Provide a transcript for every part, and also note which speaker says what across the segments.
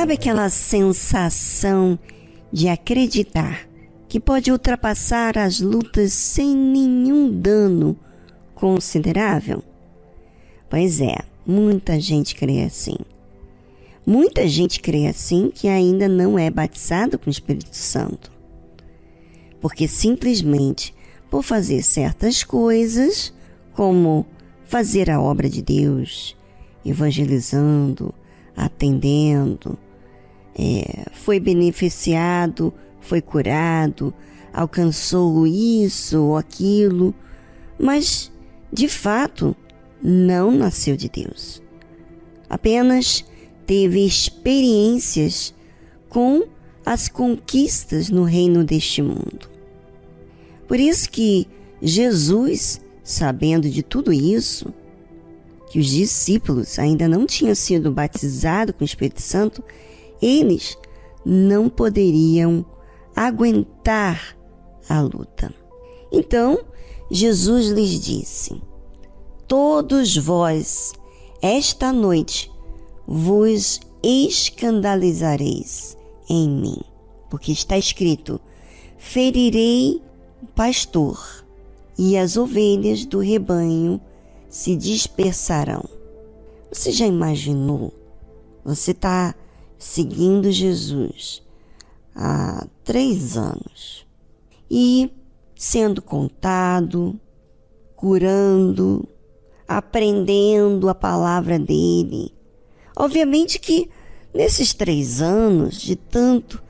Speaker 1: Sabe aquela sensação de acreditar que pode ultrapassar as lutas sem nenhum dano considerável? Pois é, muita gente crê assim. Muita gente crê assim que ainda não é batizado com o Espírito Santo. Porque simplesmente por fazer certas coisas, como fazer a obra de Deus, evangelizando, atendendo, é, foi beneficiado, foi curado, alcançou isso ou aquilo, mas de fato não nasceu de Deus. Apenas teve experiências com as conquistas no reino deste mundo. Por isso que Jesus, sabendo de tudo isso, que os discípulos ainda não tinham sido batizados com o Espírito Santo, eles não poderiam aguentar a luta. Então, Jesus lhes disse: Todos vós, esta noite, vos escandalizareis em mim, porque está escrito: ferirei o pastor, e as ovelhas do rebanho se dispersarão. Você já imaginou? Você está seguindo Jesus há três anos e sendo contado, curando, aprendendo a palavra dele Obviamente que nesses três anos, de tanto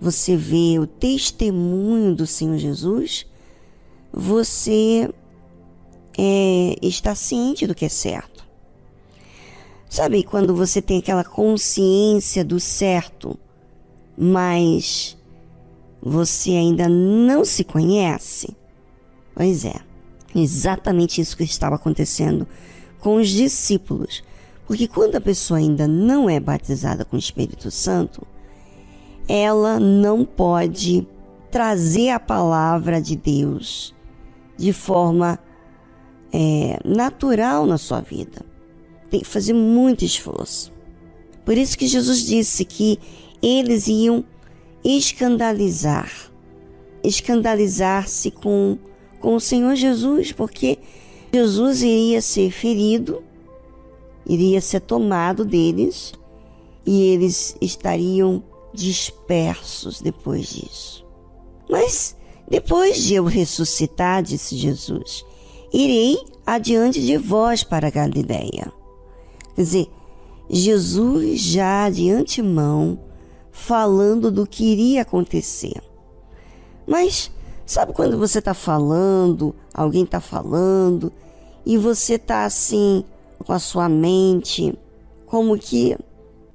Speaker 1: você vê o testemunho do Senhor Jesus, você é, está ciente do que é certo. Sabe quando você tem aquela consciência do certo, mas você ainda não se conhece? Pois é, exatamente isso que estava acontecendo com os discípulos porque quando a pessoa ainda não é batizada com o Espírito Santo, ela não pode trazer a palavra de Deus de forma é, natural na sua vida. Tem que fazer muito esforço. Por isso que Jesus disse que eles iam escandalizar, escandalizar-se com, com o Senhor Jesus, porque Jesus iria ser ferido iria ser tomado deles e eles estariam dispersos depois disso. Mas depois de eu ressuscitar, disse Jesus, irei adiante de vós para a Galiléia. Quer dizer, Jesus já de antemão falando do que iria acontecer. Mas sabe quando você está falando, alguém está falando, e você está assim, com a sua mente, como que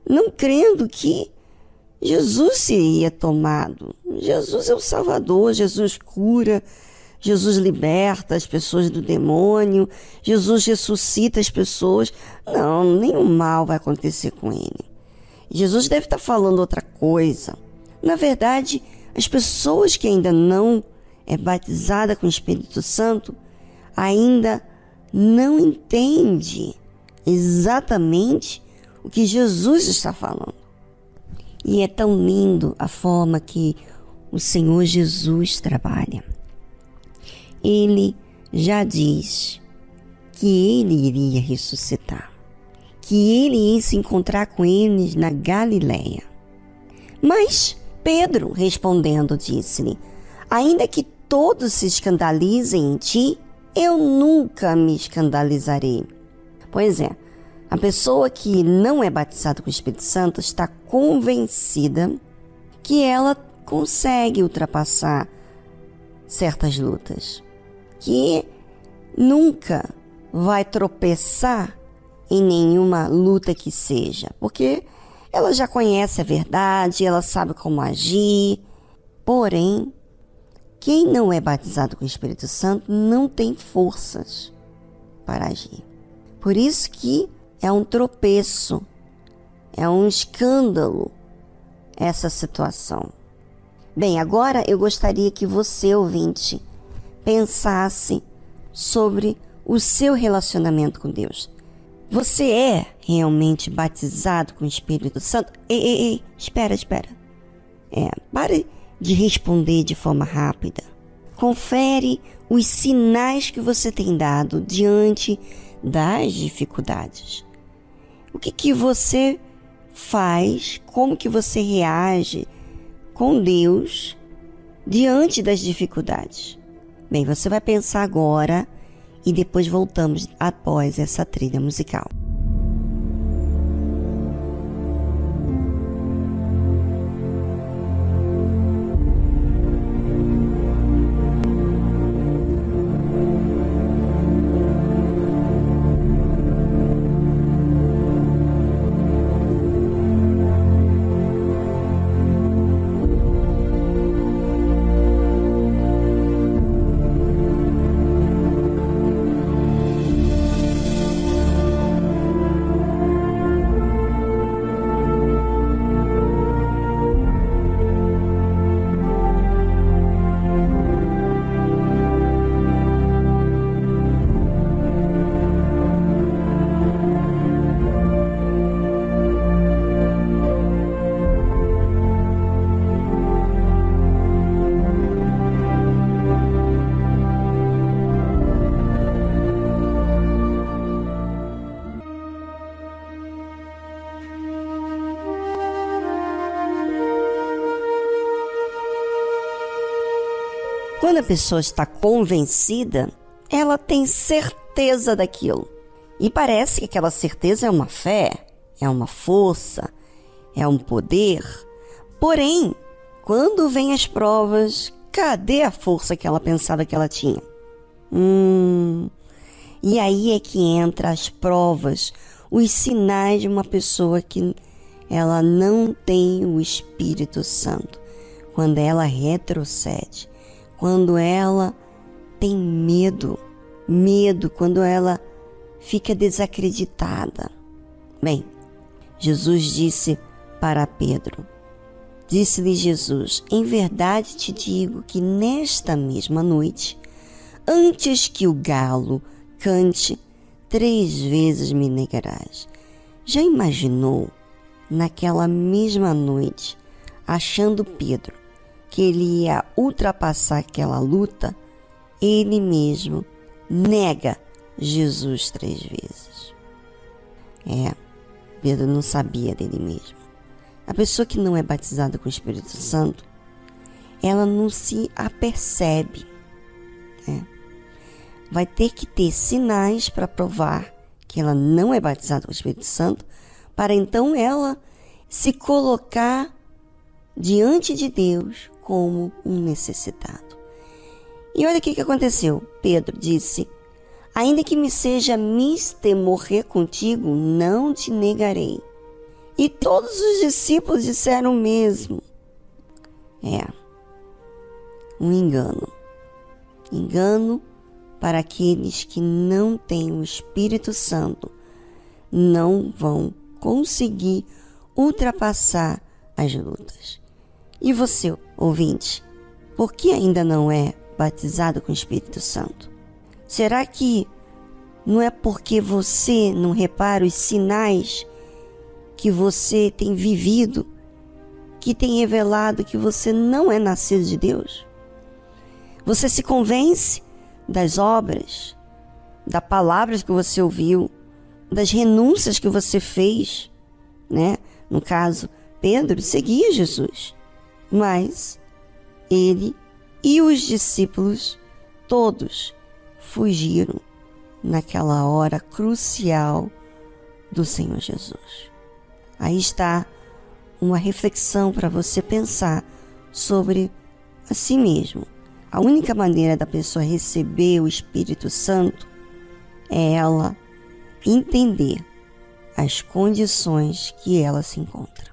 Speaker 1: não crendo que Jesus seria tomado. Jesus é o Salvador, Jesus cura, Jesus liberta as pessoas do demônio, Jesus ressuscita as pessoas. Não, nenhum mal vai acontecer com ele. Jesus deve estar falando outra coisa. Na verdade, as pessoas que ainda não é batizada com o Espírito Santo ainda não entende exatamente o que Jesus está falando. E é tão lindo a forma que o Senhor Jesus trabalha. Ele já diz que ele iria ressuscitar, que ele ia se encontrar com eles na Galileia. Mas Pedro, respondendo, disse-lhe: Ainda que todos se escandalizem em ti, eu nunca me escandalizarei. Pois é, a pessoa que não é batizada com o Espírito Santo está convencida que ela consegue ultrapassar certas lutas, que nunca vai tropeçar em nenhuma luta que seja, porque ela já conhece a verdade, ela sabe como agir. Porém, quem não é batizado com o Espírito Santo não tem forças para agir. Por isso que é um tropeço, é um escândalo essa situação. Bem, agora eu gostaria que você, ouvinte, pensasse sobre o seu relacionamento com Deus. Você é realmente batizado com o Espírito Santo? Ei, ei, ei, espera, espera. É, pare de responder de forma rápida. Confere os sinais que você tem dado diante das dificuldades. O que, que você faz, como que você reage com Deus diante das dificuldades. Bem, você vai pensar agora e depois voltamos após essa trilha musical. Quando a pessoa está convencida, ela tem certeza daquilo. E parece que aquela certeza é uma fé, é uma força, é um poder. Porém, quando vem as provas, cadê a força que ela pensava que ela tinha? Hum. E aí é que entra as provas, os sinais de uma pessoa que ela não tem o Espírito Santo. Quando ela retrocede, quando ela tem medo, medo, quando ela fica desacreditada. Bem, Jesus disse para Pedro: Disse-lhe Jesus: Em verdade te digo que nesta mesma noite, antes que o galo cante, três vezes me negarás. Já imaginou, naquela mesma noite, achando Pedro que ele ia ultrapassar aquela luta, ele mesmo nega Jesus três vezes. É, Pedro não sabia dele mesmo. A pessoa que não é batizada com o Espírito Santo, ela não se apercebe. Né? Vai ter que ter sinais para provar que ela não é batizada com o Espírito Santo, para então ela se colocar diante de Deus como um necessitado. E olha o que, aconteceu. Pedro disse: Ainda que me seja mister morrer contigo, não te negarei. E todos os discípulos disseram o mesmo. É, um engano. Engano para aqueles que não têm o Espírito Santo, não vão conseguir ultrapassar as lutas. E você, ouvinte, por que ainda não é batizado com o Espírito Santo? Será que não é porque você não repara os sinais que você tem vivido que tem revelado que você não é nascido de Deus? Você se convence das obras, das palavras que você ouviu, das renúncias que você fez, né? No caso, Pedro seguia Jesus. Mas ele e os discípulos todos fugiram naquela hora crucial do Senhor Jesus. Aí está uma reflexão para você pensar sobre a si mesmo. A única maneira da pessoa receber o Espírito Santo é ela entender as condições que ela se encontra.